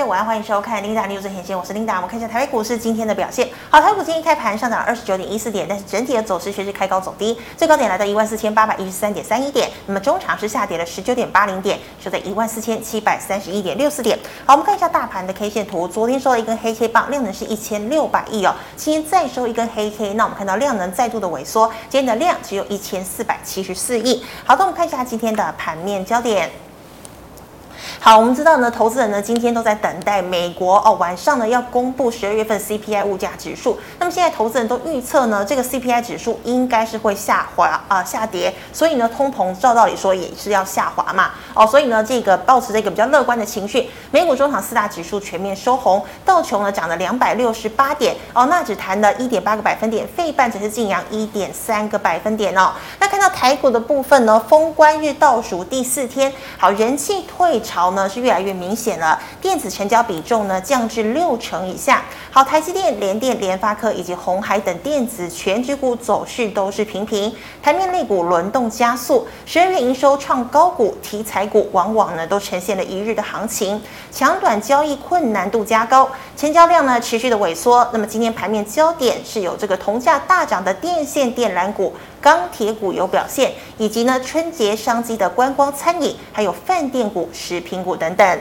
家晚上欢迎收看《琳达 News 最前线》，我是琳达。我们看一下台北股市今天的表现。好，台股今天开盘上涨二十九点一四点，但是整体的走势却是开高走低，最高点来到一万四千八百一十三点三一点。那么中场是下跌了十九点八零点，收在一万四千七百三十一点六四点。好，我们看一下大盘的 K 线图，昨天收了一根黑 K 棒，量能是一千六百亿哦。今天再收一根黑 K，那我们看到量能再度的萎缩，今天的量只有一千四百七十四亿。好的，我们看一下今天的盘面焦点。好，我们知道呢，投资人呢今天都在等待美国哦晚上呢要公布十二月份 CPI 物价指数。那么现在投资人都预测呢，这个 CPI 指数应该是会下滑啊、下跌，所以呢通膨照道理说也是要下滑嘛哦，所以呢这个抱持这个比较乐观的情绪，美股中场四大指数全面收红，道琼呢涨了两百六十八点哦，纳指弹了一点八个百分点，费半则是净扬一点三个百分点哦。那看到台股的部分呢，封关日倒数第四天，好人气退潮。呢是越来越明显了，电子成交比重呢降至六成以下。好，台积电、联电、联发科以及鸿海等电子全值股走势都是平平。台面类股轮动加速，十二月营收创高股，题材股往往呢都呈现了一日的行情，抢短交易困难度加高，成交量呢持续的萎缩。那么今天盘面焦点是有这个铜价大涨的电线电缆股。钢铁股有表现，以及呢春节商机的观光餐饮，还有饭店股、食品股等等。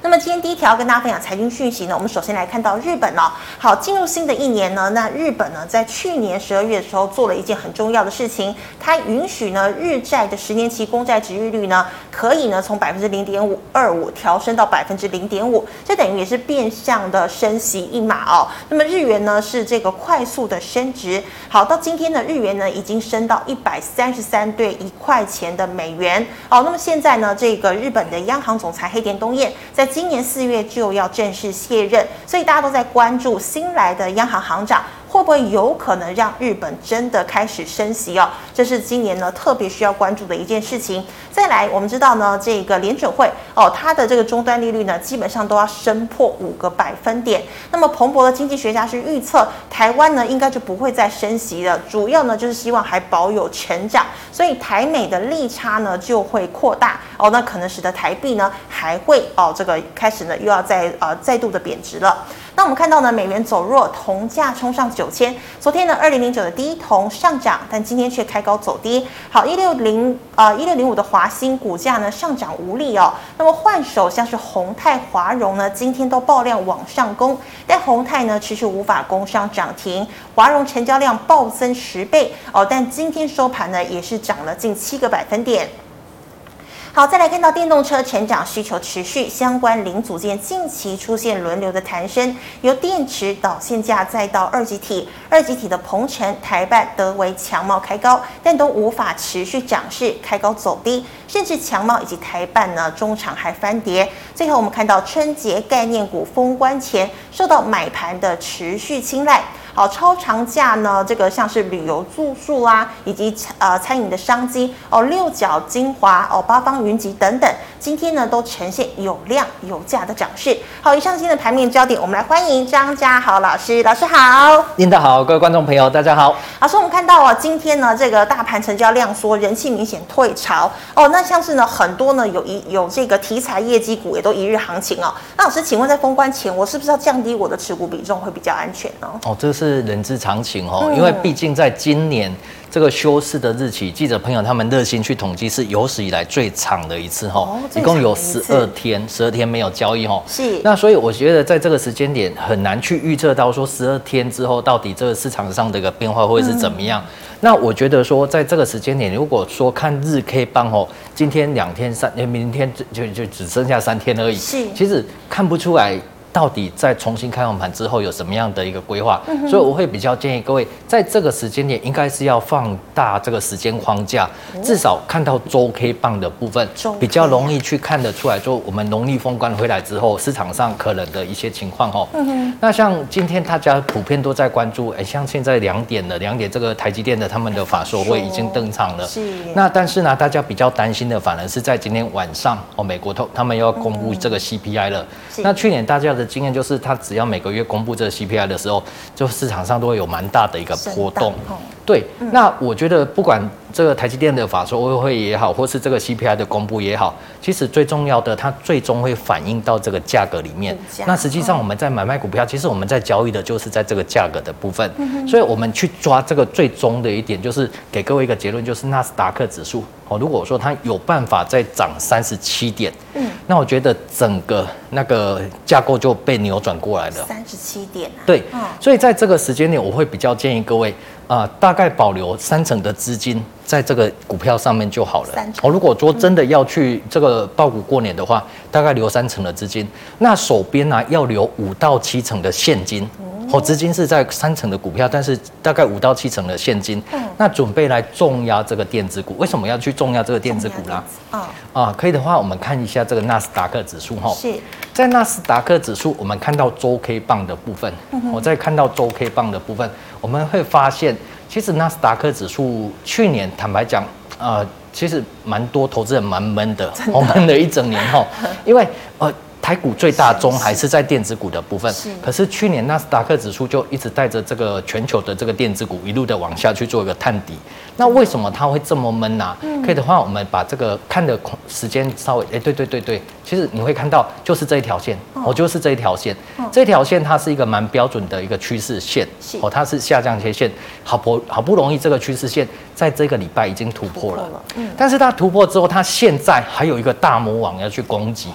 那么今天第一条跟大家分享财经讯息呢，我们首先来看到日本哦。好，进入新的一年呢，那日本呢在去年十二月的时候做了一件很重要的事情，它允许呢日债的十年期公债殖利率呢可以呢从百分之零点五二五调升到百分之零点五，这等于也是变相的升息一码哦。那么日元呢是这个快速的升值，好，到今天的日元呢已经升到一百三十三对一块钱的美元哦。那么现在呢这个日本的央行总裁黑田东彦在今年四月就要正式卸任，所以大家都在关注新来的央行行长会不会有可能让日本真的开始升息哦，这是今年呢特别需要关注的一件事情。再来，我们知道呢，这个联准会哦，它的这个终端利率呢，基本上都要升破五个百分点。那么彭博的经济学家是预测台湾呢应该就不会再升息了，主要呢就是希望还保有成长，所以台美的利差呢就会扩大哦，那可能使得台币呢还会哦这个开始呢又要再呃再度的贬值了。那我们看到呢，美元走弱，铜价冲上九千。昨天呢，二零零九的第一铜上涨，但今天却开高走低。好，一六零呃一六零五的华兴股价呢上涨无力哦。那么换手像是宏泰、华荣呢，今天都爆量往上攻，但宏泰呢迟迟无法攻上涨停，华荣成交量暴增十倍哦，但今天收盘呢也是涨了近七个百分点。好，再来看到电动车成长需求持续，相关零组件近期出现轮流的弹升，由电池、导线架再到二极体，二极体的鹏程、台半、德为强茂开高，但都无法持续涨势，开高走低，甚至强茂以及台半呢，中场还翻跌。最后我们看到春节概念股封关前受到买盘的持续青睐。好，超长假呢，这个像是旅游住宿啊，以及呃餐饮的商机哦，六角精华哦，八方云集等等，今天呢都呈现有量有价的涨势。好，以上今天的盘面焦点，我们来欢迎张家豪老师，老师好，您好，各位观众朋友大家好。老师，我们看到啊，今天呢这个大盘成交量缩，人气明显退潮哦，那像是呢很多呢有一有这个题材业绩股也都一日行情哦。那老师，请问在封关前，我是不是要降低我的持股比重会比较安全呢？哦，这。是人之常情哦，因为毕竟在今年这个休市的日期，记者朋友他们热心去统计，是有史以来最长的一次哈，一共有十二天，十二天没有交易哈。是。那所以我觉得在这个时间点很难去预测到说十二天之后到底这个市场上的一个变化会是怎么样。那我觉得说在这个时间点，如果说看日 K 棒哦，今天两天三天，明天就就只剩下三天而已。是。其实看不出来。到底在重新开放盘之后有什么样的一个规划？嗯、所以我会比较建议各位，在这个时间点应该是要放大这个时间框架，至少看到周 K 棒的部分，比较容易去看得出来，说我们农历封关回来之后，市场上可能的一些情况哈。那像今天大家普遍都在关注，哎，像现在两点了，两点这个台积电的他们的法说会已经登场了。是。那但是呢，大家比较担心的反而是在今天晚上哦，美国他他们又要公布这个 CPI 了。那去年大家的经验就是，它只要每个月公布这个 CPI 的时候，就市场上都会有蛮大的一个波动。对，那我觉得不管这个台积电的法说会也好，或是这个 CPI 的公布也好，其实最重要的，它最终会反映到这个价格里面。那实际上我们在买卖股票，其实我们在交易的就是在这个价格的部分。所以我们去抓这个最终的一点，就是给各位一个结论，就是纳斯达克指数哦，如果说它有办法再涨三十七点，嗯，那我觉得整个那个架构就被扭转过来了。三十七点啊？对，所以在这个时间点，我会比较建议各位。啊、呃，大概保留三成的资金在这个股票上面就好了。哦，如果说真的要去这个报股过年的话，大概留三成的资金。那手边呢、啊、要留五到七成的现金。哦，资金是在三成的股票，但是大概五到七成的现金。嗯。那准备来重压这个电子股。为什么要去重压这个电子股呢？啊啊，可以的话，我们看一下这个纳斯达克指数哈。是。在纳斯达克指数，我们看到周 K 棒的部分。我再看到周 K 棒的部分。我们会发现，其实纳斯达克指数去年坦白讲，呃，其实蛮多投资人蛮闷的，我闷了一整年哈，因为呃。台股最大宗还是在电子股的部分，是。可是去年纳斯达克指数就一直带着这个全球的这个电子股一路的往下去做一个探底。那为什么它会这么闷呢、啊？可以的话，我们把这个看的时间稍微，哎，对对对对，其实你会看到就是这一条线，哦，就是这一条线，这条线它是一个蛮标准的一个趋势线，哦，它是下降切线，好不好不容易这个趋势线在这个礼拜已经突破了，嗯，但是它突破之后，它现在还有一个大魔王要去攻击。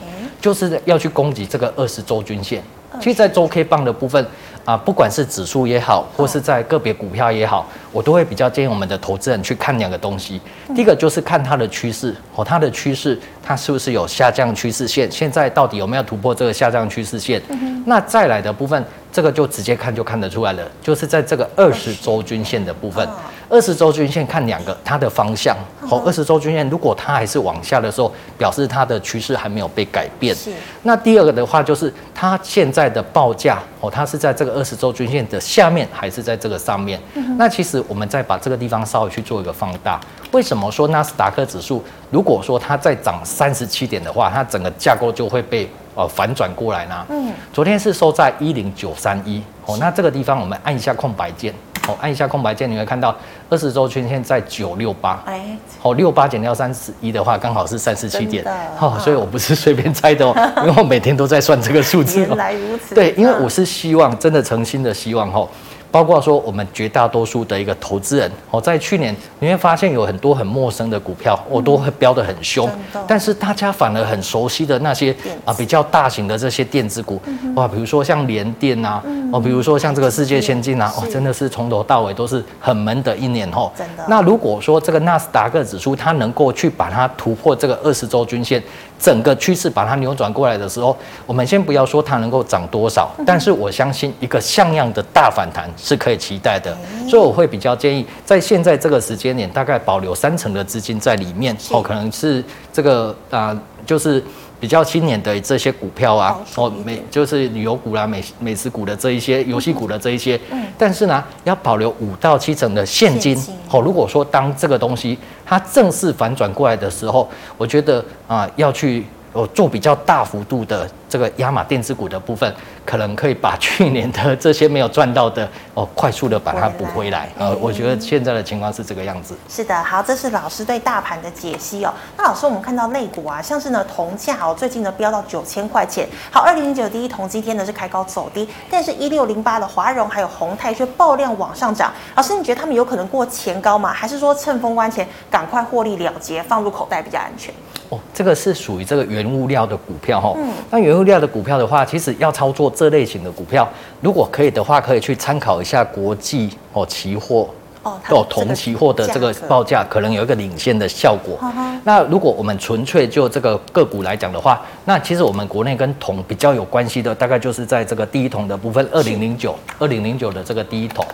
就是要去攻击这个二十周均线。其实，在周 K 棒的部分啊，不管是指数也好，或是在个别股票也好，我都会比较建议我们的投资人去看两个东西。第一个就是看它的趋势哦，它的趋势它是不是有下降趋势线？现在到底有没有突破这个下降趋势线？那再来的部分，这个就直接看就看得出来了，就是在这个二十周均线的部分。二十周均线看两个，它的方向哦。二十周均线如果它还是往下的时候，表示它的趋势还没有被改变。是。那第二个的话，就是它现在的报价哦，它是在这个二十周均线的下面，还是在这个上面？嗯。那其实我们再把这个地方稍微去做一个放大。为什么说纳斯达克指数如果说它再涨三十七点的话，它整个架构就会被呃反转过来呢？嗯。昨天是收在一零九三一哦，那这个地方我们按一下空白键。哦，按一下空白键，你会看到二十周均线在九六八。哎，哦，六八减掉三十一的话，刚好是三十七点。哦，所以我不是随便猜的哦，因为我每天都在算这个数字。原来如此。对，因为我是希望，真的诚心的希望哈。包括说我们绝大多数的一个投资人，哦，在去年你会发现有很多很陌生的股票，我都会飙得很凶，但是大家反而很熟悉的那些啊比较大型的这些电子股，哇，比如说像联电啊，哦，比如说像这个世界先进啊，哦，真的是从头到尾都是很闷的一年哦。真的。那如果说这个纳斯达克指数它能够去把它突破这个二十周均线。整个趋势把它扭转过来的时候，我们先不要说它能够涨多少，但是我相信一个像样的大反弹是可以期待的，所以我会比较建议在现在这个时间点，大概保留三成的资金在里面哦，可能是这个啊、呃，就是。比较青年的这些股票啊，哦，美就是旅游股啦、美美食股的这一些，游戏股的这一些，嗯，但是呢，要保留五到七成的现金，哦，如果说当这个东西它正式反转过来的时候，我觉得啊，要去哦做比较大幅度的。这个亚马电子股的部分，可能可以把去年的这些没有赚到的哦，快速的把它补回来。呃，我觉得现在的情况是这个样子。是的，好，这是老师对大盘的解析哦。那老师，我们看到类股啊，像是呢铜价哦，最近呢飙到九千块钱。好，二零零九第一铜今天呢是开高走低，但是一六零八的华融还有宏泰却爆量往上涨。老师，你觉得他们有可能过前高吗？还是说趁封关前赶快获利了结，放入口袋比较安全？哦，这个是属于这个原物料的股票哈、哦。嗯。那原物料的股票的话，其实要操作这类型的股票，如果可以的话，可以去参考一下国际哦期货哦，哦铜期货的这个报价，可能有一个领先的效果。那如果我们纯粹就这个个股来讲的话，那其实我们国内跟铜比较有关系的，大概就是在这个第一桶的部分，二零零九二零零九的这个第一铜。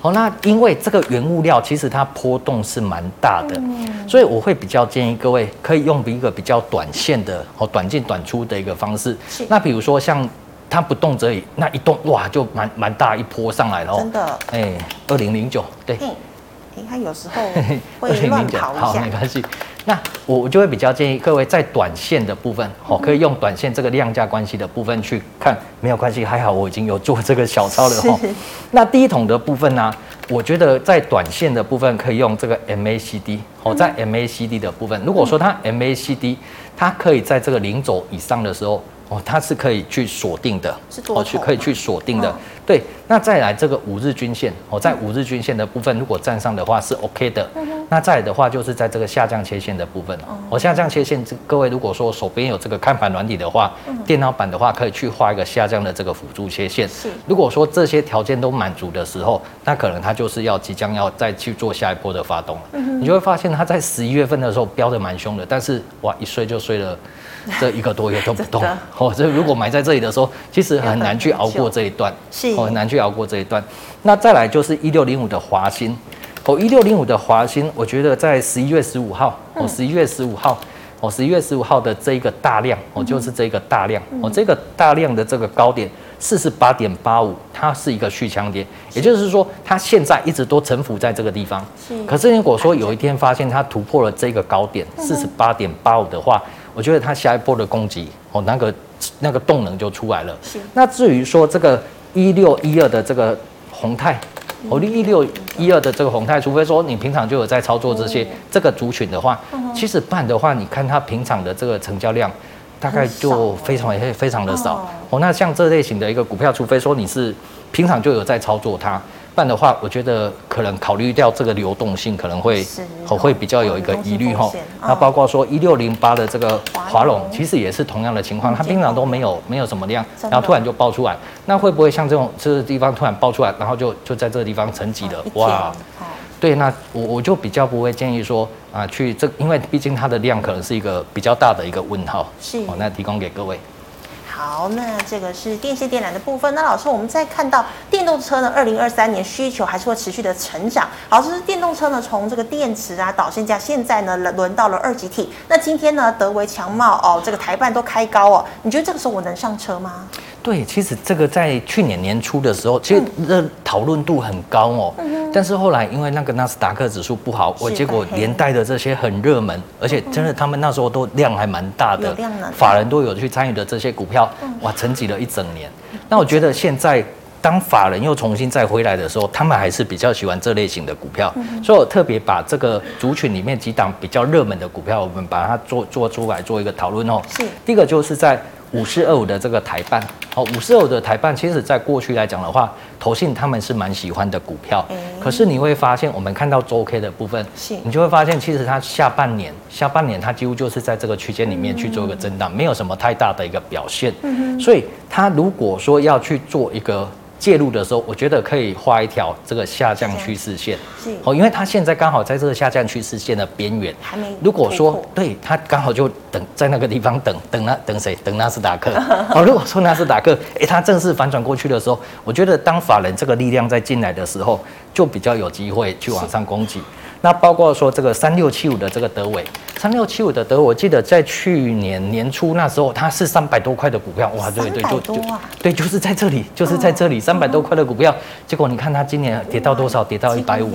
好，那因为这个原物料其实它波动是蛮大的，所以我会比较建议各位可以用一个比较短线的哦，短进短出的一个方式。那比如说像它不动则已，那一动哇就蛮蛮大一波上来了哦。真的。哎，二零零九对。它有时候会乱跑一下，好，没关系。那我我就会比较建议各位在短线的部分，哦，可以用短线这个量价关系的部分去看，没有关系，还好我已经有做这个小抄了哈。那第一桶的部分呢，我觉得在短线的部分可以用这个 MACD 哦，在 MACD 的部分，如果说它 MACD 它可以在这个零轴以上的时候。哦，它是可以去锁定的，哦，去可以去锁定的。对，那再来这个五日均线，哦，在五日均线的部分，如果站上的话是 OK 的。那再来的话，就是在这个下降切线的部分。哦，下降切线，各位如果说手边有这个看盘软体的话，电脑版的话可以去画一个下降的这个辅助切线。是。如果说这些条件都满足的时候，那可能它就是要即将要再去做下一波的发动了。嗯你就会发现它在十一月份的时候飙的蛮凶的，但是哇，一睡就睡了。这一个多月都不动 哦，这如果埋在这里的时候，其实很难去熬过这一段，是很难去熬过这一段。那再来就是一六零五的华新，哦，一六零五的华新，我觉得在十一月十五号，哦，十一月十五号，哦，十一月十五号的这一个大量，哦，就是这个大量，哦，这个大量的这个高点四十八点八五，它是一个续强点，也就是说，它现在一直都沉浮在这个地方。是可是如果说有一天发现它突破了这个高点四十八点八五的话，我觉得它下一波的攻击哦，那个那个动能就出来了。是。那至于说这个一六一二的这个宏泰，哦，一六一二的这个宏泰，除非说你平常就有在操作这些这个族群的话，其实不然的话，你看它平常的这个成交量大概就非常非常的少。哦，那像这类型的一个股票，除非说你是平常就有在操作它。办的话，我觉得可能考虑掉这个流动性，可能会会比较有一个疑虑哈。那包括说一六零八的这个华龙，其实也是同样的情况，它平常都没有没有什么量，然后突然就爆出来，那会不会像这种这个地方突然爆出来，然后就就在这个地方沉寂了？哇，对，那我我就比较不会建议说啊去这，因为毕竟它的量可能是一个比较大的一个问号。是，哦，那提供给各位。好，那这个是电线电缆的部分。那老师，我们再看到电动车呢，二零二三年需求还是会持续的成长。好，这是电动车呢，从这个电池啊、导线架，现在呢轮到了二级体。那今天呢，德维强茂哦，这个台半都开高哦。你觉得这个时候我能上车吗？对，其实这个在去年年初的时候，其实这讨论度很高哦。嗯但是后来因为那个纳斯达克指数不好，我结果连带的这些很热门，而且真的他们那时候都量还蛮大的，法人都有去参与的这些股票，哇，沉寂了一整年。那我觉得现在当法人又重新再回来的时候，他们还是比较喜欢这类型的股票，所以我特别把这个族群里面几档比较热门的股票，我们把它做做出来做一个讨论哦。是，第一个就是在。五四二五的这个台办，好，五四二五的台办，其实在过去来讲的话，投信他们是蛮喜欢的股票。可是你会发现，我们看到周 K 的部分，你就会发现，其实它下半年，下半年它几乎就是在这个区间里面去做一个震荡，没有什么太大的一个表现。所以它如果说要去做一个。介入的时候，我觉得可以画一条这个下降趋势线，是哦，因为它现在刚好在这个下降趋势线的边缘。还没。如果说对它刚好就等在那个地方等等那等谁等纳斯达克 哦。如果说纳斯达克诶，它正式反转过去的时候，我觉得当法人这个力量在进来的时候，就比较有机会去往上攻击。那包括说这个三六七五的这个德伟，三六七五的德微，我记得在去年年初那时候，它是三百多块的股票，哇，对对，就就对，就是在这里，就是在这里，三百多块的股票，结果你看它今年跌到多少？跌到一百五，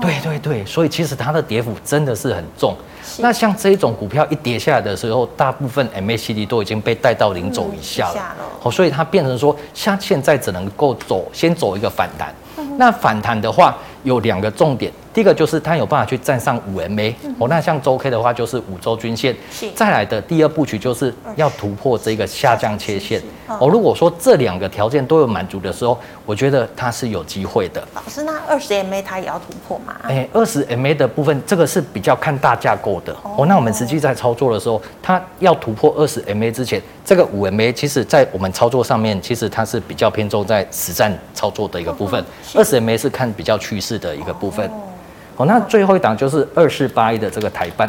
对对对，所以其实它的跌幅真的是很重。那像这一种股票一跌下来的时候，大部分 MACD 都已经被带到零走以下了，哦，所以它变成说，像现在只能够走，先走一个反弹。那反弹的话有两个重点，第一个就是它有办法去站上五 MA 哦，那像周 K 的话就是五周均线，再来的第二部曲就是要突破这个下降切线哦。如果说这两个条件都有满足的时候，我觉得它是有机会的。老师，那二十 MA 它也要突破吗？哎，二十 MA 的部分这个是比较看大架构的哦。那我们实际在操作的时候，它要突破二十 MA 之前，这个五 MA 其实在我们操作上面，其实它是比较偏重在实战操作的一个部分。二十 MA 是看比较趋势的一个部分，哦，那最后一档就是二四八一的这个台办，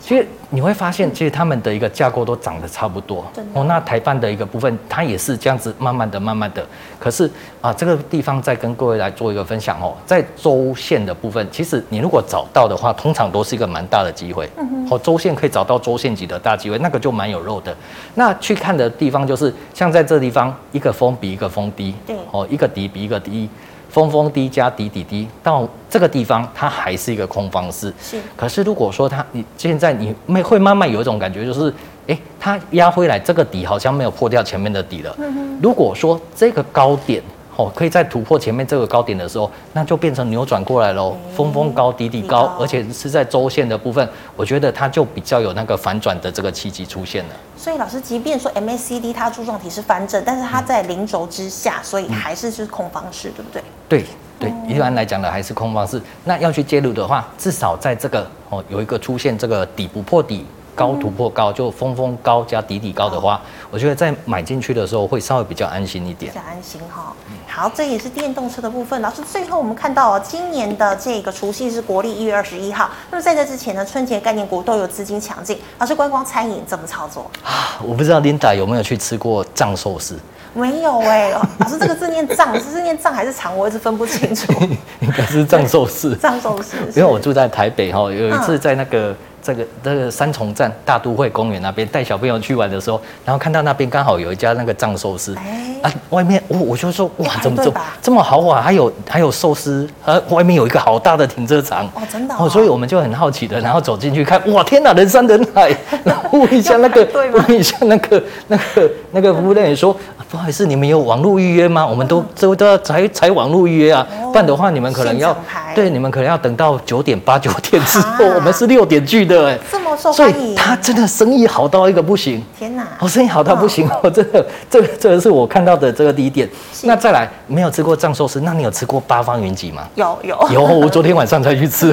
其实你会发现，其实他们的一个架构都长得差不多，哦，那台办的一个部分，它也是这样子慢慢的、慢慢的，可是啊，这个地方再跟各位来做一个分享哦，在周线的部分，其实你如果找到的话，通常都是一个蛮大的机会，嗯哦，周线可以找到周线级的大机会，那个就蛮有肉的。那去看的地方就是像在这地方，一个峰比一个峰低，对，哦，一个底比一个低。峰峰低加底底低，到这个地方它还是一个空方式。是。可是如果说它你现在你没会慢慢有一种感觉，就是哎，它压回来这个底好像没有破掉前面的底了。嗯哼。如果说这个高点哦，可以在突破前面这个高点的时候，那就变成扭转过来喽，峰峰高底底高，而且是在周线的部分，我觉得它就比较有那个反转的这个契机出现了。所以老师，即便说 MACD 它柱状体是翻正，但是它在零轴之下，所以还是是空方式，对不对？对对，一般来讲的还是空方式。那要去介入的话，至少在这个哦有一个出现这个底不破底。高突破高，就峰峰高加底底高的话，我觉得在买进去的时候会稍微比较安心一点。比较安心哈。好，这也是电动车的部分。老师，最后我们看到哦，今年的这个除夕是国历一月二十一号。那么在这之前呢，春节概念股都有资金抢进。老师，观光餐饮怎么操作啊？我不知道 Linda 有没有去吃过藏寿司？没有哎、欸。老师，这个字念藏，是念藏还是藏？我一直分不清楚。应该是藏寿司。藏寿司。因为我住在台北哈，有一次在那个。这个这个三重站大都会公园那边带小朋友去玩的时候，然后看到那边刚好有一家那个藏寿司，啊，外面我我就说哇，怎么这么这么豪华，还有还有寿司，呃，外面有一个好大的停车场。哦，真的哦，所以我们就很好奇的，然后走进去看，哇，天哪，人山人海，然后问一下那个，问一下那个那个那个服务人员说，不好意思，你们有网络预约吗？我们都都都要采采网络预约啊，不然的话你们可能要对你们可能要等到九点八九点之后，我们是六点去。对，这么受欢迎，所以他真的生意好到一个不行。天哪，哦，生意好到不行我，真的，这个这个是我看到的这个第一点。那再来，没有吃过藏寿司，那你有吃过八方云集吗？有有有，我昨天晚上才去吃，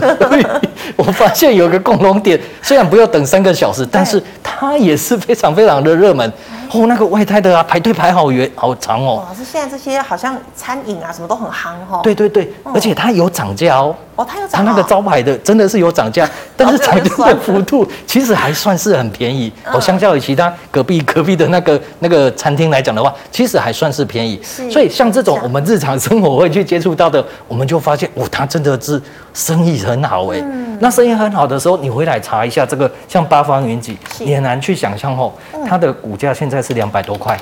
我发现有个共同点，虽然不要等三个小时，但是它也是非常非常的热门。哦，那个外带的啊，排队排好远好长哦。老师，现在这些好像餐饮啊，什么都很夯哦。对对对，而且它有涨价哦。哦，它有涨。它那个招牌的真的是有涨价，但是涨价的幅度其实还算是很便宜。哦，相较于其他隔壁隔壁的那个那个餐厅来讲的话，其实还算是便宜。所以像这种我们日常生活会去接触到的，我们就发现，哦，它真的是生意很好哎。那生意很好的时候，你回来查一下这个像八方云集，你很难去想象哦，它的股价现在是两百多块，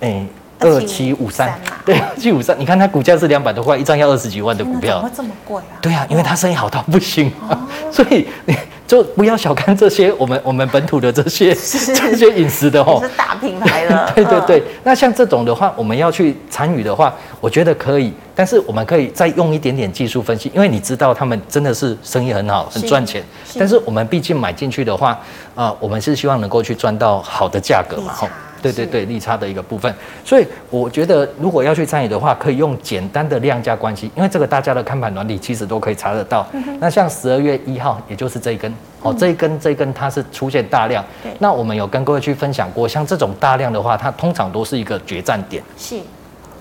哎。二七五三，对，二七五三，你看它股价是两百多块，一张要二十几万的股票，怎么会这么贵啊？对啊，因为它生意好到不行，哦、所以你就不要小看这些我们我们本土的这些 这些饮食的哦，是大品牌的。对对对，那像这种的话，我们要去参与的话，我觉得可以，但是我们可以再用一点点技术分析，因为你知道他们真的是生意很好，很赚钱，但是我们毕竟买进去的话，啊、呃，我们是希望能够去赚到好的价格嘛，哈。对对对，利差的一个部分，所以我觉得如果要去参与的话，可以用简单的量价关系，因为这个大家的看盘软体其实都可以查得到。嗯、那像十二月一号，也就是这一根，哦，这一根这一根它是出现大量，对。那我们有跟各位去分享过，像这种大量的话，它通常都是一个决战点。是，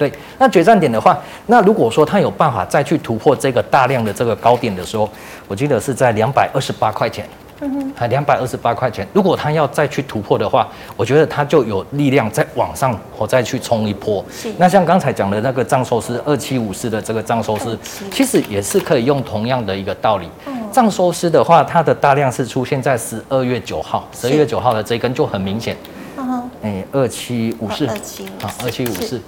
对。那决战点的话，那如果说它有办法再去突破这个大量的这个高点的时候，我记得是在两百二十八块钱。嗯，还两百二十八块钱。如果他要再去突破的话，我觉得他就有力量再往上，我再去冲一波。是。那像刚才讲的那个藏寿司二七五四的这个藏寿司，其实也是可以用同样的一个道理。藏寿司的话，它的大量是出现在十二月九号，十二月九号的这一根就很明显。嗯哼。哎，二七五四。二七。啊，二七五四。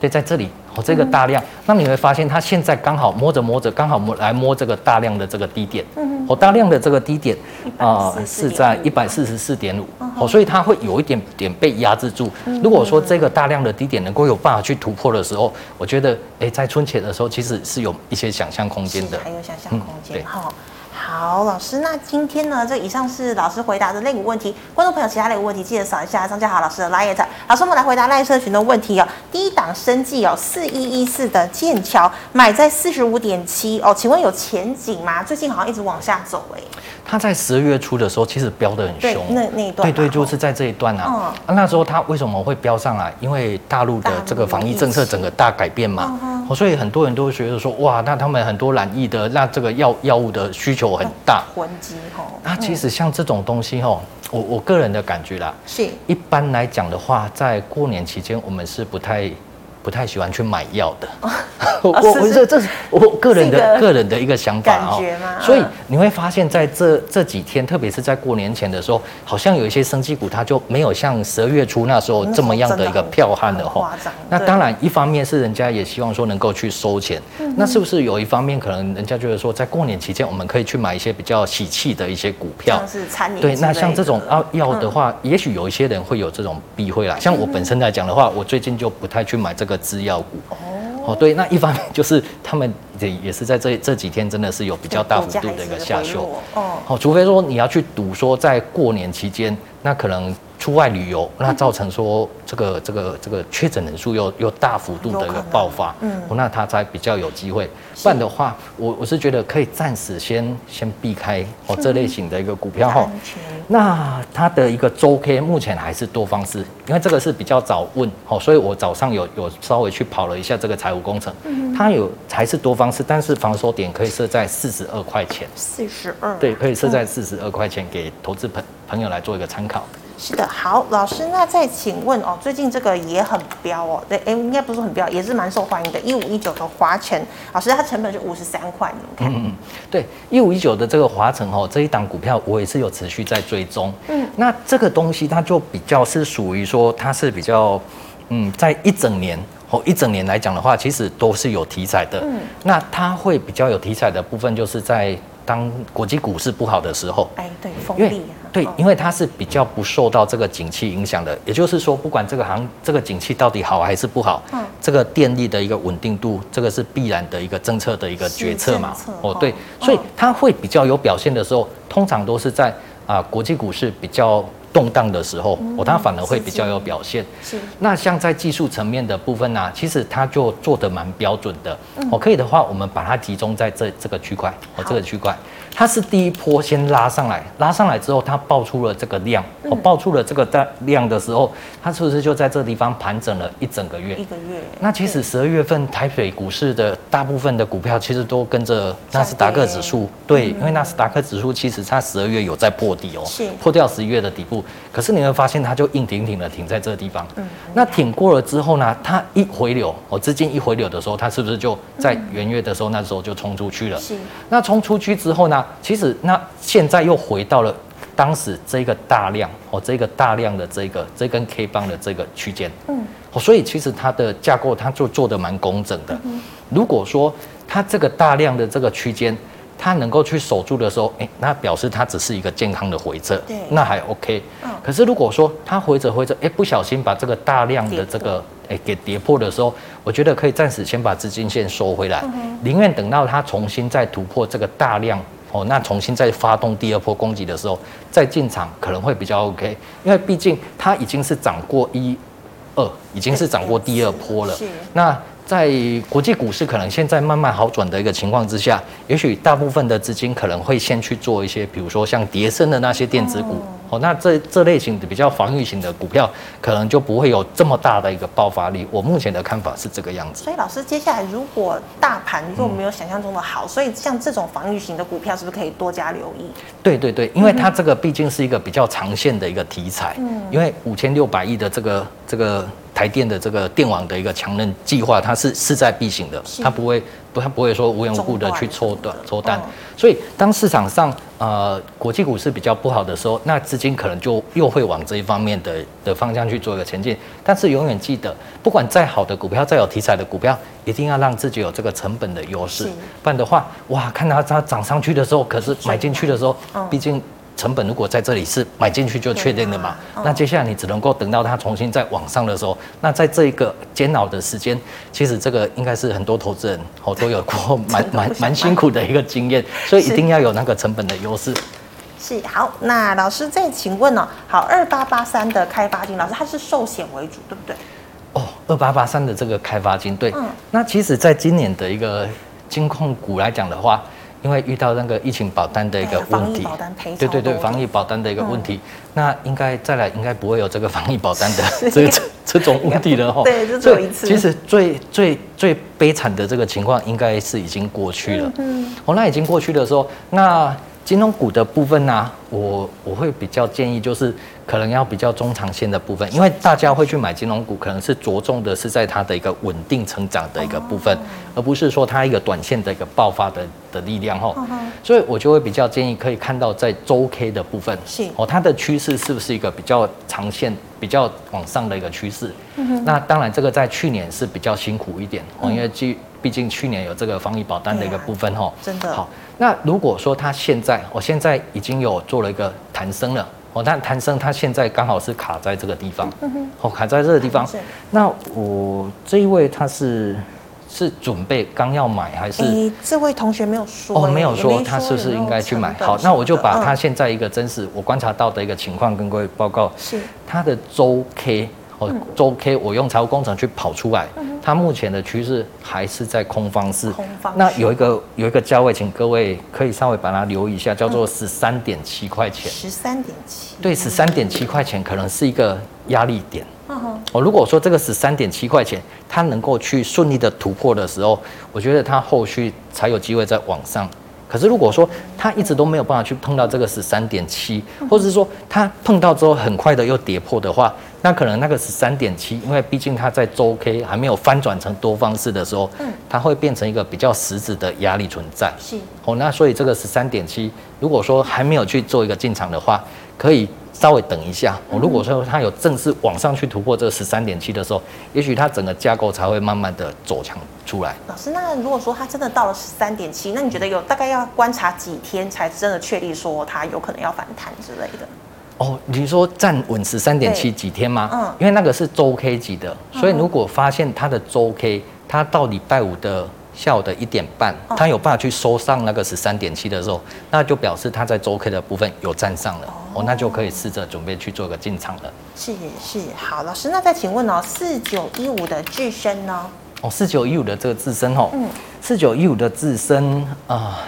对，在这里。哦，这个大量，那你会发现它现在刚好摸着摸着，刚好摸来摸这个大量的这个低点。嗯，哦，大量的这个低点啊，是在一百四十四点五。哦，所以它会有一点点被压制住。如果说这个大量的低点能够有办法去突破的时候，我觉得，哎，在春节的时候其实是有一些想象空间的。还有想象空间，哈。好，老师，那今天呢？这以上是老师回答的类股问题。观众朋友，其他类股问题记得扫一下张家豪老师的 LINE。老师，我们来回答 LINE 社群的问题哦。第一档生计哦，四一一四的剑桥买在四十五点七哦，请问有前景吗？最近好像一直往下走哎。他在十二月初的时候，其实飙得很凶。那那一段。对对，就是在这一段啊。嗯、啊，那时候他为什么会飙上来？因为大陆的这个防疫政策整个大改变嘛。哦，所以很多人都会觉得说，哇，那他们很多染疫的，那这个药药物的需求很大。囤积哈。那其实像这种东西哦，我我个人的感觉啦，是。一般来讲的话，在过年期间，我们是不太。不太喜欢去买药的，我我这这是我个人的个人的一个想法啊。所以你会发现在这这几天，特别是在过年前的时候，好像有一些生机股，它就没有像十二月初那时候这么样的一个票悍的话。那当然，一方面是人家也希望说能够去收钱，那是不是有一方面可能人家觉得说，在过年期间我们可以去买一些比较喜气的一些股票？是餐饮。对，那像这种药药的话，也许有一些人会有这种避讳啦。像我本身来讲的话，我最近就不太去买这个。制药股。哦，对，那一方面就是他们也也是在这这几天真的是有比较大幅度的一个下修。哦，好，除非说你要去赌说在过年期间，那可能。出外旅游，那造成说这个这个这个确诊人数又又大幅度的一个爆发，嗯，那他才比较有机会。不然的话，我我是觉得可以暂时先先避开哦这类型的一个股票哈。那它的一个周 K 目前还是多方式，因为这个是比较早问哦，所以我早上有有稍微去跑了一下这个财务工程，嗯。它有还是多方式，但是防守点可以设在四十二块钱，四十二，对，可以设在四十二块钱给投资朋朋友来做一个参考。是的，好，老师，那再请问哦，最近这个也很标哦，对，哎，应该不是很标，也是蛮受欢迎的，一五一九的华晨，老师，它成本是五十三块，你们看，嗯嗯，对，一五一九的这个华晨哦，这一档股票我也是有持续在追踪，嗯，那这个东西它就比较是属于说它是比较，嗯，在一整年哦，一整年来讲的话，其实都是有题材的，嗯，那它会比较有题材的部分就是在。当国际股市不好的时候，哎，对，风力，对，因为它是比较不受到这个景气影响的，也就是说，不管这个行这个景气到底好还是不好，嗯，这个电力的一个稳定度，这个是必然的一个政策的一个决策嘛，哦，对，所以它会比较有表现的时候，通常都是在啊国际股市比较。动荡的时候，哦，它反而会比较有表现。是。那像在技术层面的部分呢，啊，其实它就做的蛮标准的。哦，可以的话，我们把它集中在这这个区块，哦，这个区块。它是第一波先拉上来，拉上来之后，它爆出了这个量，哦，爆出了这个大量的时候，它是不是就在这个地方盘整了一整个月？一个月。那其实十二月份台北股市的大部分的股票，其实都跟着纳斯达克指数，对，因为纳斯达克指数其实它十二月有在破底哦，是破掉十一月的底部，可是你会发现它就硬挺挺的挺在这个地方。嗯。那挺过了之后呢，它一回流，哦，资金一回流的时候，它是不是就在元月的时候，那时候就冲出去了？是。那冲出去之后呢？其实，那现在又回到了当时这个大量哦，这个大量的这个这根 K 棒的这个区间，嗯，所以其实它的架构它就做得蛮工整的。如果说它这个大量的这个区间，它能够去守住的时候，哎，那表示它只是一个健康的回撤，对，那还 OK。嗯可是如果说它回着回着，哎，不小心把这个大量的这个哎给跌破的时候，我觉得可以暂时先把资金线收回来，宁愿等到它重新再突破这个大量。哦，那重新再发动第二波攻击的时候，再进场可能会比较 OK，因为毕竟它已经是涨过一、二，已经是涨过第二波了。那在国际股市可能现在慢慢好转的一个情况之下，也许大部分的资金可能会先去做一些，比如说像叠升的那些电子股。哦，那这这类型的比较防御型的股票，可能就不会有这么大的一个爆发力。我目前的看法是这个样子。所以老师，接下来如果大盘如果没有想象中的好，所以像这种防御型的股票，是不是可以多加留意？对对对，因为它这个毕竟是一个比较长线的一个题材。嗯。因为五千六百亿的这个这个台电的这个电网的一个强韧计划，它是势在必行的，它不会。不，他不会说无缘无故的去抽短抽单，所以当市场上呃国际股市比较不好的时候，那资金可能就又会往这一方面的的方向去做一个前进。但是永远记得，不管再好的股票，再有题材的股票，一定要让自己有这个成本的优势，不然的话，哇，看到它涨上去的时候，可是买进去的时候，毕竟。成本如果在这里是买进去就确定了嘛，那接下来你只能够等到它重新再往上的时候，那在这一个煎熬的时间，其实这个应该是很多投资人哦都有过蛮 蛮蛮辛苦的一个经验，所以一定要有那个成本的优势。是好，那老师再请问哦，好，二八八三的开发金，老师它是寿险为主，对不对？哦，二八八三的这个开发金，对，嗯，那其实在今年的一个金控股来讲的话。因为遇到那个疫情保单的一个问题，对对对，防疫保单的一个问题，那应该再来应该不会有这个防疫保单的 这这这种问题了哈。对，就有一次。其实最最最悲惨的这个情况应该是已经过去了。嗯。哦，那已经过去的时候，那。金融股的部分呢、啊，我我会比较建议就是可能要比较中长线的部分，因为大家会去买金融股，可能是着重的是在它的一个稳定成长的一个部分，而不是说它一个短线的一个爆发的的力量哈。所以我就会比较建议可以看到在周 K 的部分，是哦，它的趋势是不是一个比较长线、比较往上的一个趋势？那当然这个在去年是比较辛苦一点哦，因为毕毕竟去年有这个防疫保单的一个部分哈，真的好。那如果说它现在，我现在已经有做了一个弹升了，哦，但谭生他现在刚好是卡在这个地方，哦，卡在这个地方。那我这一位他是是准备刚要买还是？诶，这位同学没有说哦，没有说他是不是应该去买？好，那我就把他现在一个真实我观察到的一个情况跟各位报告。是他的周 K 哦，周 K 我用财务工程去跑出来，它目前的趋势还是在空方式。空方。那有一个有一个价位，请各位可以稍微把它留意一下，叫做十三点七块钱。十三点七。对，十三点七块钱可能是一个压力点。嗯哼。哦，如果说这个十三点七块钱，它能够去顺利的突破的时候，我觉得它后续才有机会再往上。可是如果说它一直都没有办法去碰到这个十三点七，或者是说它碰到之后很快的又跌破的话，那可能那个十三点七，因为毕竟它在周 K 还没有翻转成多方式的时候，嗯它会变成一个比较实质的压力存在。是哦，那所以这个十三点七，如果说还没有去做一个进场的话，可以。稍微等一下，我如果说它有正式往上去突破这个十三点七的时候，也许它整个架构才会慢慢的走强出来。老师，那如果说它真的到了十三点七，那你觉得有大概要观察几天才真的确立说它有可能要反弹之类的？哦，你说站稳十三点七几天吗？嗯，因为那个是周 K 级的，所以如果发现它的周 K，它到礼拜五的。下午的一点半，它有办法去收上那个十三点七的时候，那就表示它在周 K 的部分有站上了哦，那就可以试着准备去做个进场了。是是，好，老师，那再请问哦，四九一五的智伸呢？哦，四九一五的这个自身哦，嗯，四九一五的自身啊，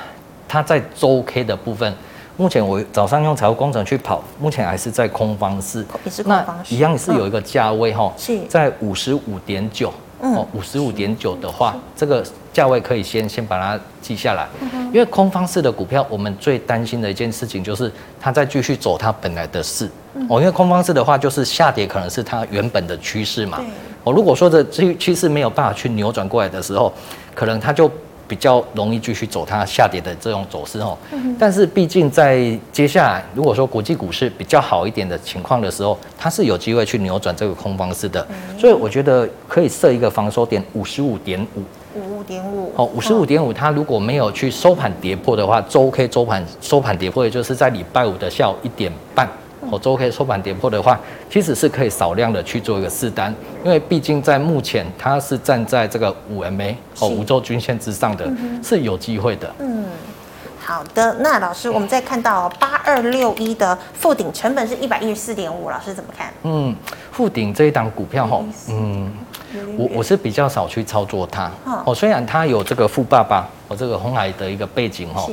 它在周 K 的部分，目前我早上用财务工程去跑，目前还是在空方式，也是空方式，那一样是有一个价位哈，是在五十五点九。哦，五十五点九的话，这个价位可以先先把它记下来，因为空方式的股票，我们最担心的一件事情就是它再继续走它本来的势。哦，因为空方式的话，就是下跌可能是它原本的趋势嘛。哦，如果说这趋趋势没有办法去扭转过来的时候，可能它就。比较容易继续走它下跌的这种走势哦，但是毕竟在接下来，如果说国际股市比较好一点的情况的时候，它是有机会去扭转这个空方式的，所以我觉得可以设一个防守点五十五点五，五五点五。哦，五十五点五，它如果没有去收盘跌破的话，周 K 周盘收盘跌破，也就是在礼拜五的下午一点半。哦，周 K 收盘跌破的话，其实是可以少量的去做一个试单，因为毕竟在目前它是站在这个五 MA 哦五周均线之上的，嗯、是有机会的。嗯，好的，那老师，我们再看到八二六一的富鼎成本是一百一十四点五，老师怎么看？嗯，富鼎这一档股票哈，嗯，我我是比较少去操作它。哦，虽然它有这个富爸爸和这个红海的一个背景哈，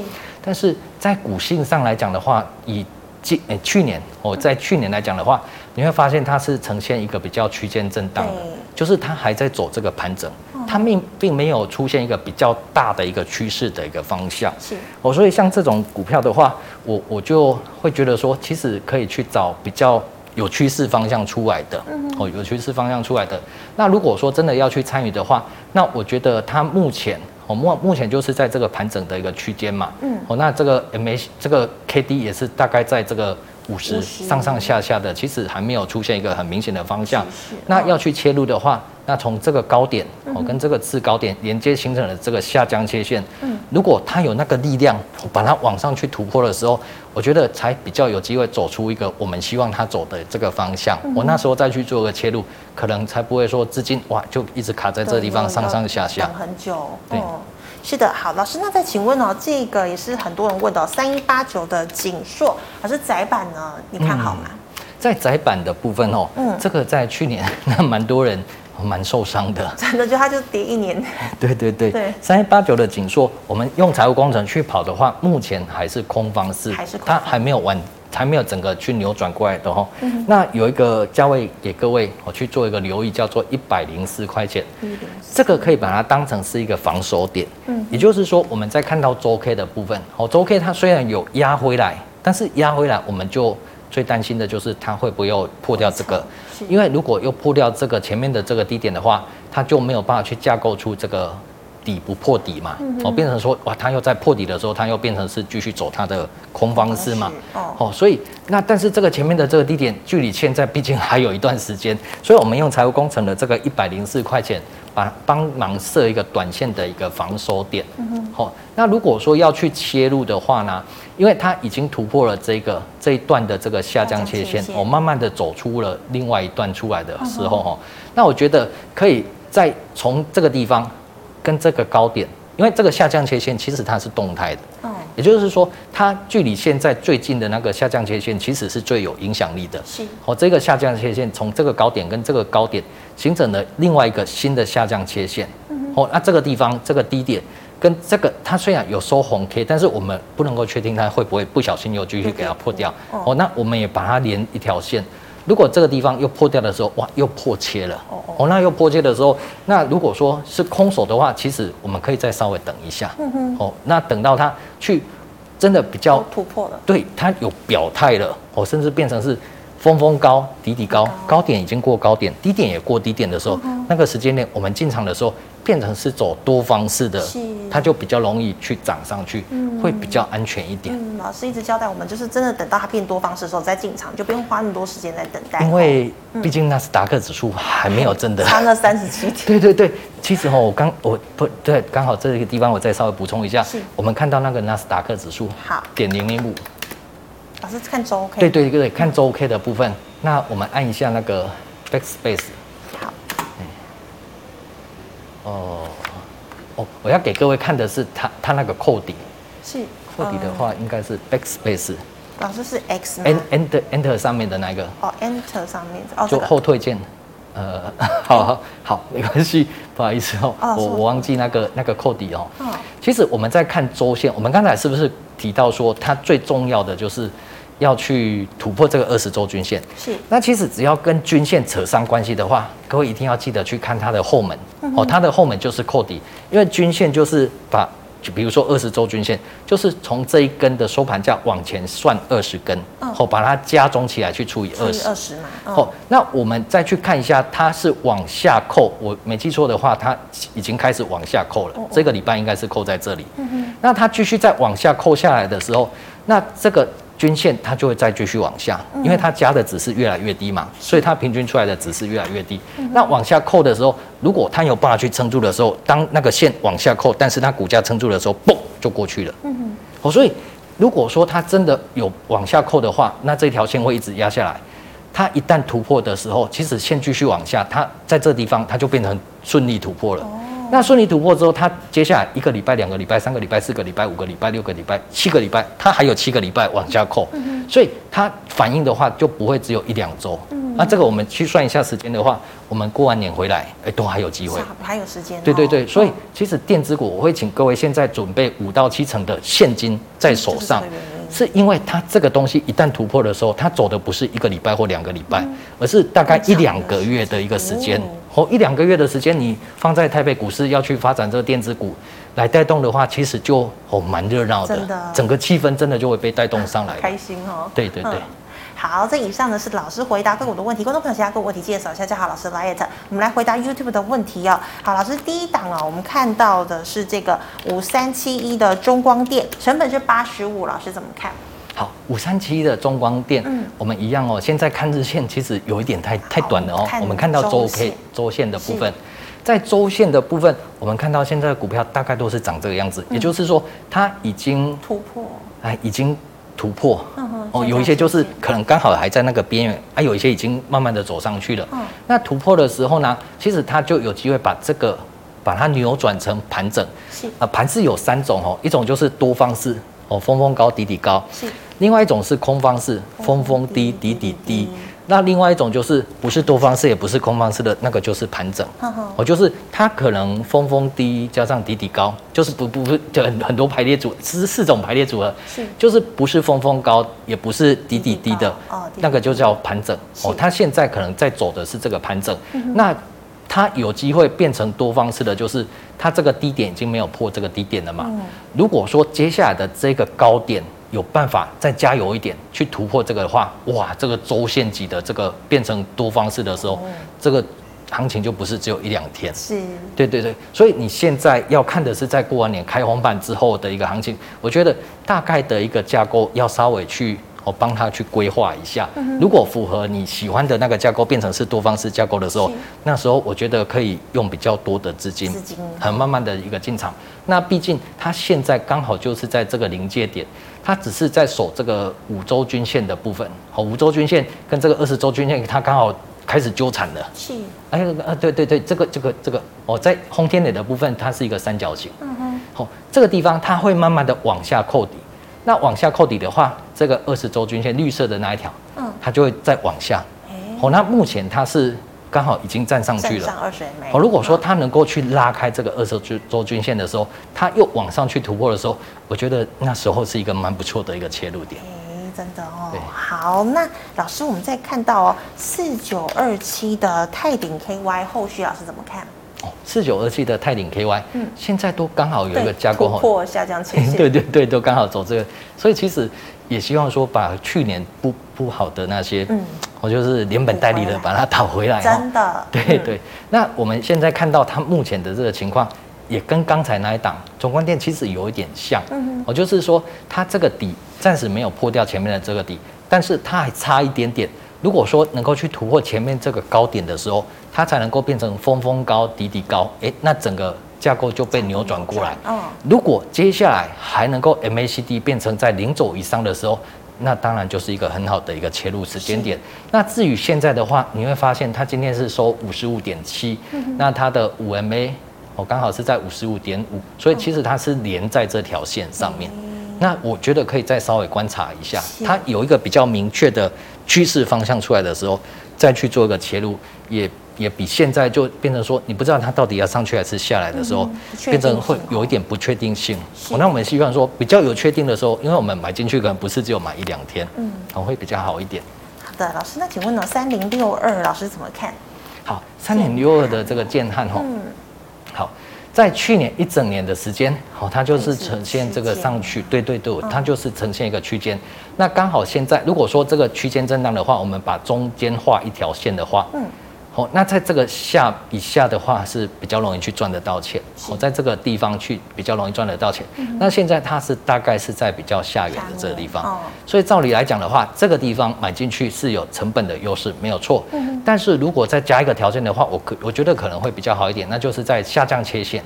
但是在股性上来讲的话，以今诶，去年我在去年来讲的话，你会发现它是呈现一个比较区间震荡的，就是它还在走这个盘整，它并并没有出现一个比较大的一个趋势的一个方向。是哦，所以像这种股票的话，我我就会觉得说，其实可以去找比较有趋势方向出来的，哦，有趋势方向出来的。那如果说真的要去参与的话，那我觉得它目前。我目目前就是在这个盘整的一个区间嘛，嗯，哦，那这个 M H 这个 K D 也是大概在这个五十上上下下的，其实还没有出现一个很明显的方向。那要去切入的话，那从这个高点哦跟这个次高点连接形成的这个下降切线，嗯，如果它有那个力量把它往上去突破的时候，我觉得才比较有机会走出一个我们希望它走的这个方向。我那时候再去做个切入，可能才不会说资金哇就一直卡在这个地方上上下下等很久。对，是的，好，老师，那再请问哦，这个也是很多人问的，三一八九的景硕，老师载板呢，你看好吗？在窄板的部分哦，嗯，这个在去年 那蛮多人。蛮受伤的，真的就它就跌一年。对对对，对，三一八九的紧缩，我们用财务工程去跑的话，目前还是空方式，还是空它还没有完，还没有整个去扭转过来的哈。嗯、那有一个价位给各位，我去做一个留意，叫做一百零四块钱。这个可以把它当成是一个防守点。嗯，也就是说，我们在看到周 K 的部分，哦，周 K 它虽然有压回来，但是压回来我们就。最担心的就是它会不会又破掉这个，因为如果又破掉这个前面的这个低点的话，它就没有办法去架构出这个底不破底嘛，哦，变成说哇，它又在破底的时候，它又变成是继续走它的空方式嘛，哦，所以那但是这个前面的这个低点距离现在毕竟还有一段时间，所以我们用财务工程的这个一百零四块钱。把帮忙设一个短线的一个防守点，好、嗯，那如果说要去切入的话呢，因为它已经突破了这个这一段的这个下降切线，我慢慢的走出了另外一段出来的时候，哈、嗯，那我觉得可以再从这个地方跟这个高点，因为这个下降切线其实它是动态的，嗯，也就是说，它距离现在最近的那个下降切线其实是最有影响力的。是，哦，这个下降切线从这个高点跟这个高点形成了另外一个新的下降切线。嗯，哦，那这个地方这个低点跟这个它虽然有收红 K，但是我们不能够确定它会不会不小心又继续给它破掉。哦，那我们也把它连一条线。如果这个地方又破掉的时候，哇，又破切了。哦哦，那又破切的时候，那如果说是空手的话，其实我们可以再稍微等一下。嗯哼。哦，那等到它去真的比较突破了，对，它有表态了，哦，甚至变成是峰峰高，底底高，高点已经过高点，低点也过低点的时候，那个时间点我们进场的时候。变成是走多方式的，它就比较容易去涨上去，嗯，会比较安全一点。嗯，老师一直交代我们，就是真的等到它变多方式的时候再进场，就不用花那么多时间在等待。因为毕竟纳斯达克指数还没有真的 差了三十七点。对对对，其实哦，我刚我不对，刚好这个地方我再稍微补充一下，我们看到那个纳斯达克指数好点零零五，老师看周 K，对对对，看周 K 的部分，那我们按一下那个 Backspace，好，哦。哦，我要给各位看的是它它那个扣底，是扣底的话应该是 backspace，老师是 X 吗？Enter Enter 上面的那个。哦，Enter 上面哦，就后退键，呃，好好好，没关系，不好意思哦，我我忘记那个那个扣底哦。其实我们在看周线，我们刚才是不是提到说它最重要的就是？要去突破这个二十周均线，是。那其实只要跟均线扯上关系的话，各位一定要记得去看它的后门、嗯、哦，它的后门就是扣底，因为均线就是把，就比如说二十周均线，就是从这一根的收盘价往前算二十根，哦，哦，把它加总起来去除以二十，二十嘛。哦，那我们再去看一下，它是往下扣，我没记错的话，它已经开始往下扣了。哦哦这个礼拜应该是扣在这里。嗯哼。那它继续再往下扣下来的时候，那这个。均线它就会再继续往下，因为它加的值是越来越低嘛，所以它平均出来的值是越来越低。那往下扣的时候，如果它有办法去撑住的时候，当那个线往下扣，但是它股价撑住的时候，嘣就过去了。嗯哼。哦，所以如果说它真的有往下扣的话，那这条线会一直压下来。它一旦突破的时候，其实线继续往下，它在这地方它就变成顺利突破了。那顺利突破之后，它接下来一个礼拜、两个礼拜、三个礼拜、四个礼拜、五个礼拜、六个礼拜、七个礼拜，它还有七个礼拜往下扣，所以它反应的话就不会只有一两周。那这个我们去算一下时间的话，我们过完年回来，哎，都还有机会，还有时间。对对对，所以其实电子股我会请各位现在准备五到七成的现金在手上，是因为它这个东西一旦突破的时候，它走的不是一个礼拜或两个礼拜，而是大概一两个月的一个时间。哦，一两个月的时间，你放在台北股市要去发展这个电子股来带动的话，其实就哦蛮热闹的，的整个气氛真的就会被带动上来，开心哦。对对对、嗯。好，这以上呢是老师回答个股的问题，观众朋友其他个股问题介绍一下，叫好老师来我们来回答 YouTube 的问题哦。好，老师第一档啊，我们看到的是这个五三七一的中光电，成本是八十五，老师怎么看？好，五三七的中光电，嗯，我们一样哦。现在看日线其实有一点太太短了哦。我们看到周 K 周线的部分，在周线的部分，我们看到现在的股票大概都是长这个样子，也就是说它已经突破，哎，已经突破。哦，有一些就是可能刚好还在那个边缘，啊，有一些已经慢慢的走上去了。嗯，那突破的时候呢，其实它就有机会把这个把它扭转成盘整。是啊，盘势有三种哦，一种就是多方式。哦，峰峰高，底底高，是。另外一种是空方式，峰峰低，底底低。那另外一种就是不是多方式，也不是空方式的那个，就是盘整。哦，就是它可能峰峰低加上底底高，就是不不不，就很很多排列组，是四种排列组合，是。就是不是峰峰高，也不是底底低的，哦，那个就叫盘整。哦，它现在可能在走的是这个盘整。那它有机会变成多方式的，就是它这个低点已经没有破这个低点了嘛。如果说接下来的这个高点有办法再加油一点去突破这个的话，哇，这个周线级的这个变成多方式的时候，这个行情就不是只有一两天。是，对对对。所以你现在要看的是在过完年开红盘之后的一个行情，我觉得大概的一个架构要稍微去。我帮他去规划一下，如果符合你喜欢的那个架构，变成是多方式架构的时候，那时候我觉得可以用比较多的资金，很慢慢的一个进场。那毕竟它现在刚好就是在这个临界点，它只是在守这个五周均线的部分。好，五周均线跟这个二十周均线，它刚好开始纠缠了。是。哎呀，啊，对对对，这个这个这个，哦，在红天磊的部分，它是一个三角形。嗯哼。好，这个地方它会慢慢的往下扣底。那往下扣底的话，这个二十周均线绿色的那一条，嗯，它就会再往下。哦，那目前它是刚好已经站上去了。上二十 MA。好，如果说它能够去拉开这个二十周均线的时候，它又往上去突破的时候，我觉得那时候是一个蛮不错的一个切入点。真的哦，好，那老师，我们再看到哦，四九二七的泰鼎 KY 后续老师怎么看？哦，四九二七的泰鼎 KY，嗯，现在都刚好有一个架构突破下降趋势，对对对，都刚好走这个，所以其实也希望说把去年不不好的那些，嗯，我就是连本带利的把它讨回来，真的，对对。那我们现在看到它目前的这个情况，也跟刚才那一档中光电其实有一点像，嗯，我就是说它这个底。暂时没有破掉前面的这个底，但是它还差一点点。如果说能够去突破前面这个高点的时候，它才能够变成峰峰高、底底高，诶，那整个架构就被扭转过来。如果接下来还能够 MACD 变成在零轴以上的时候，那当然就是一个很好的一个切入时间点。那至于现在的话，你会发现它今天是收五十五点七，那它的五 MA 我刚好是在五十五点五，所以其实它是连在这条线上面。那我觉得可以再稍微观察一下，它有一个比较明确的趋势方向出来的时候，再去做一个切入，也也比现在就变成说你不知道它到底要上去还是下来的时候，变成会有一点不确定性。那我们希望说比较有确定的时候，因为我们买进去可能不是只有买一两天，嗯，会比较好一点。好的，老师，那请问呢，三零六二老师怎么看？好，三零六二的这个建汉哈，嗯，好。在去年一整年的时间，好，它就是呈现这个上去，对对对，它就是呈现一个区间。那刚好现在，如果说这个区间震荡的话，我们把中间画一条线的话，嗯。好，那在这个下以下的话是比较容易去赚得到钱。我在这个地方去比较容易赚得到钱。那现在它是大概是在比较下缘的这个地方，所以照理来讲的话，这个地方买进去是有成本的优势，没有错。但是如果再加一个条件的话，我可我觉得可能会比较好一点，那就是在下降切线，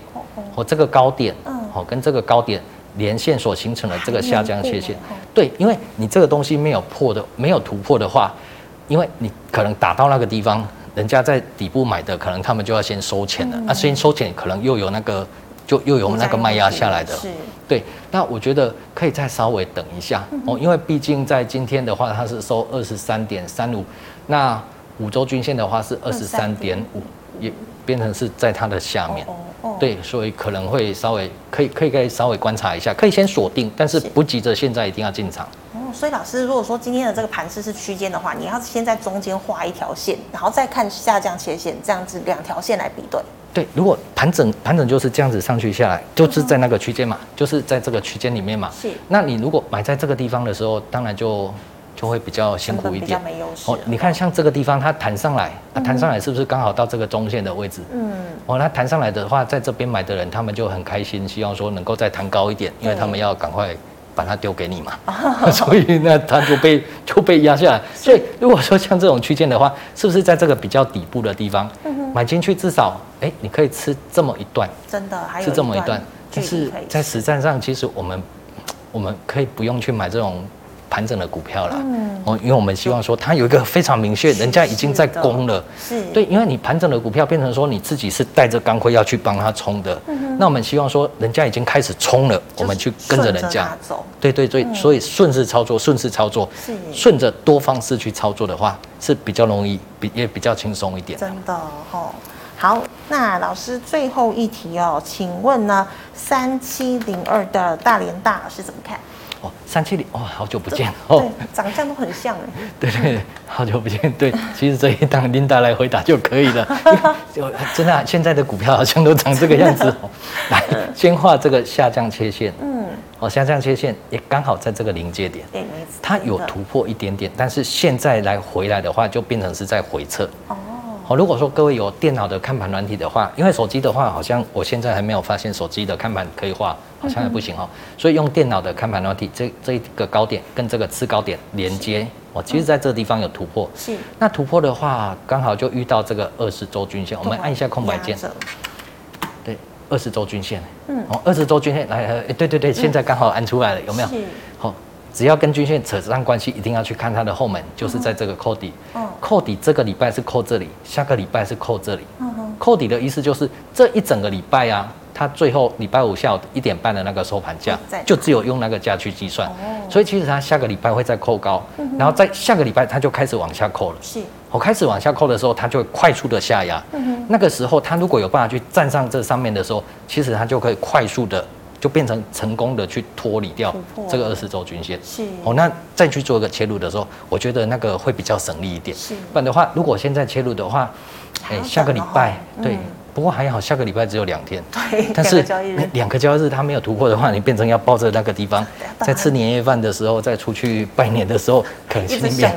和这个高点，哦，跟这个高点连线所形成的这个下降切线，对，因为你这个东西没有破的，没有突破的话，因为你可能打到那个地方。人家在底部买的，可能他们就要先收钱了。那、嗯啊、先收钱，可能又有那个，就又有那个卖压下来的。是，对。那我觉得可以再稍微等一下哦，因为毕竟在今天的话，它是收二十三点三五，那五周均线的话是二十三点五，也变成是在它的下面。对，所以可能会稍微可以可以可以稍微观察一下，可以先锁定，但是不急着现在一定要进场。所以老师，如果说今天的这个盘势是区间的话，你要先在中间画一条线，然后再看下降切线，这样子两条线来比对。对，如果盘整盘整就是这样子上去下来，就是在那个区间嘛，就是在这个区间里面嘛。是。那你如果买在这个地方的时候，当然就就会比较辛苦一点。比较没优势。哦，你看像这个地方它弹上来，它弹上来是不是刚好到这个中线的位置？嗯。哦，那弹上来的话，在这边买的人他们就很开心，希望说能够再弹高一点，因为他们要赶快。把它丢给你嘛，所以那它就被就被压下来。所以如果说像这种区间的话，是不是在这个比较底部的地方买进去，至少哎，你可以吃这么一段，真的还有吃这么一段。但是在实战上，其实我们我们可以不用去买这种。盘整的股票啦，哦，因为我们希望说它有一个非常明确，人家已经在攻了，是对，因为你盘整的股票变成说你自己是带着钢盔要去帮他冲的，嗯那我们希望说人家已经开始冲了，我们去跟着人家走，对对对，所以顺势操作，顺势操作，顺着多方式去操作的话是比较容易，比也比较轻松一点。真的哦，好，那老师最后一题哦，请问呢，三七零二的大连大是怎么看？哦，三七零哦，好久不见哦，对，长相都很像哎。对对，好久不见。对，其实这一档琳达来回答就可以了。就真的、啊，现在的股票好像都长这个样子哦。来，先画这个下降切线。嗯。哦，下降切线也刚好在这个临界点。对，它有突破一点点，但是现在来回来的话，就变成是在回撤。哦。哦，如果说各位有电脑的看盘软体的话，因为手机的话，好像我现在还没有发现手机的看盘可以画，好像还不行哦。所以用电脑的看盘软体，这这一个高点跟这个次高点连接，哦，其实在这个地方有突破。是。那突破的话，刚好就遇到这个二十周均线，我们按一下空白键。对，二十周均线。嗯。哦，二十周均线来，哎，对对对，现在刚好按出来了，有没有？好。只要跟均线扯上关系，一定要去看它的后门，就是在这个扣底。嗯，扣底这个礼拜是扣这里，下个礼拜是扣这里。嗯哼，扣底的意思就是这一整个礼拜啊，它最后礼拜五下午一点半的那个收盘价，就只有用那个价去计算。哦，所以其实它下个礼拜会再扣高，然后在下个礼拜它就开始往下扣了。是，我开始往下扣的时候，它就会快速的下压。嗯哼，那个时候它如果有办法去站上这上面的时候，其实它就可以快速的。就变成成功的去脱离掉这个二十周均线，是哦，那再去做一个切入的时候，我觉得那个会比较省力一点。是，不然的话，如果现在切入的话，哎，下个礼拜对。嗯不过还好，下个礼拜只有两天，对，但是两个交易日。它没有突破的话，你变成要抱着那个地方，在吃年夜饭的时候，再出去拜年的时候，可能心里面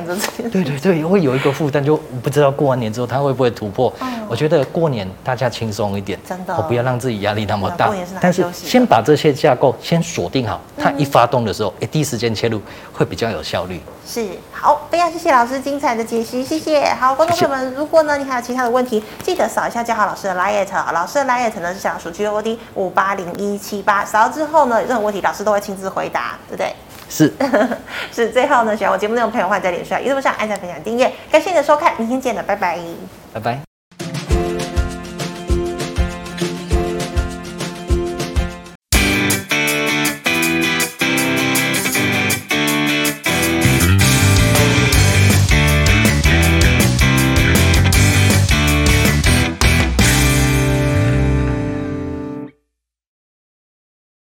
对对对，会有一个负担，就不知道过完年之后它会不会突破。我觉得过年大家轻松一点，真的，我不要让自己压力那么大。但是先把这些架构先锁定好，它一发动的时候，哎，第一时间切入会比较有效率。是，好，非常谢谢老师精彩的解析，谢谢。好，观众朋友们，如果呢你还有其他的问题，记得扫一下嘉豪老师的老师的 Light 呢是小数 G O D 五八零一七八，扫到之后呢，有任何问题老师都会亲自回答，对不对？是，是。最后呢，喜欢我节目内容的朋友，欢迎在脸书、YouTube 上按赞、分享、订阅。感谢你的收看，明天见了，拜拜，拜拜。